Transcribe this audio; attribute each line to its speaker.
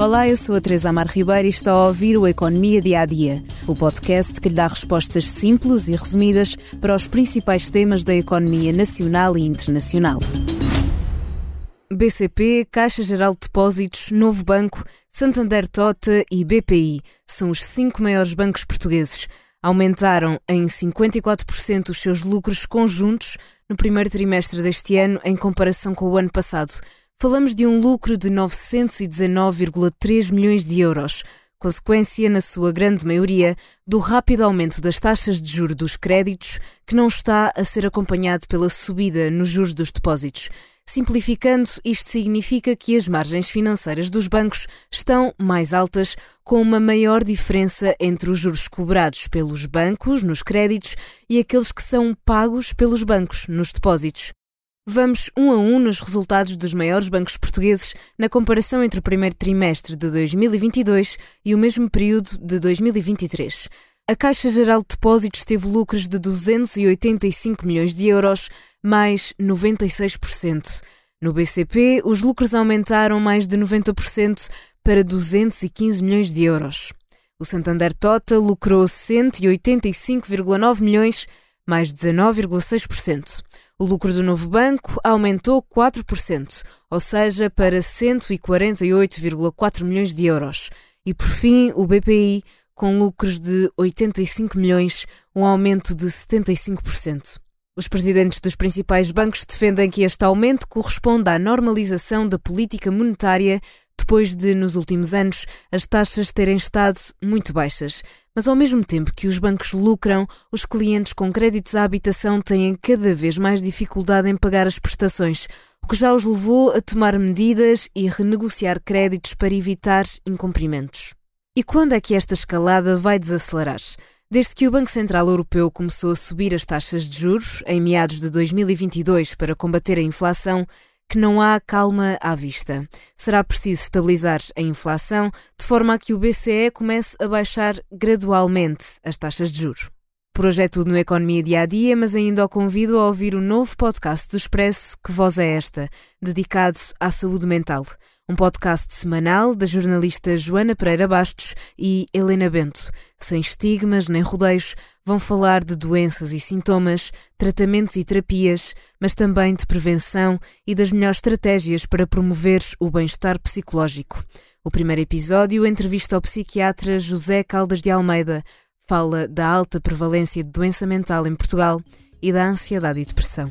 Speaker 1: Olá, eu sou a Teresa Amar Ribeiro e está a ouvir o Economia Dia a Dia, o podcast que lhe dá respostas simples e resumidas para os principais temas da economia nacional e internacional. BCP, Caixa Geral de Depósitos, Novo Banco, Santander Tota e BPI são os cinco maiores bancos portugueses. Aumentaram em 54% os seus lucros conjuntos no primeiro trimestre deste ano em comparação com o ano passado. Falamos de um lucro de 919,3 milhões de euros, consequência, na sua grande maioria, do rápido aumento das taxas de juro dos créditos, que não está a ser acompanhado pela subida nos juros dos depósitos. Simplificando, isto significa que as margens financeiras dos bancos estão mais altas, com uma maior diferença entre os juros cobrados pelos bancos nos créditos e aqueles que são pagos pelos bancos nos depósitos. Vamos um a um nos resultados dos maiores bancos portugueses na comparação entre o primeiro trimestre de 2022 e o mesmo período de 2023. A Caixa Geral de Depósitos teve lucros de 285 milhões de euros, mais 96%. No BCP, os lucros aumentaram mais de 90% para 215 milhões de euros. O Santander Tota lucrou 185,9 milhões, mais 19,6%. O lucro do novo banco aumentou 4%, ou seja, para 148,4 milhões de euros. E por fim, o BPI, com lucros de 85 milhões, um aumento de 75%. Os presidentes dos principais bancos defendem que este aumento corresponde à normalização da política monetária depois de, nos últimos anos, as taxas terem estado muito baixas. Mas ao mesmo tempo que os bancos lucram, os clientes com créditos à habitação têm cada vez mais dificuldade em pagar as prestações, o que já os levou a tomar medidas e renegociar créditos para evitar incumprimentos. E quando é que esta escalada vai desacelerar? Desde que o Banco Central Europeu começou a subir as taxas de juros em meados de 2022 para combater a inflação, que não há calma à vista. Será preciso estabilizar a inflação de forma a que o BCE comece a baixar gradualmente as taxas de juros. Por hoje é tudo no Economia Dia a Dia, mas ainda o convido a ouvir o novo podcast do Expresso, Que Voz é Esta, dedicado à saúde mental. Um podcast semanal da jornalista Joana Pereira Bastos e Helena Bento. Sem estigmas nem rodeios, vão falar de doenças e sintomas, tratamentos e terapias, mas também de prevenção e das melhores estratégias para promover o bem-estar psicológico. O primeiro episódio entrevista ao psiquiatra José Caldas de Almeida. Fala da alta prevalência de doença mental em Portugal e da ansiedade e depressão.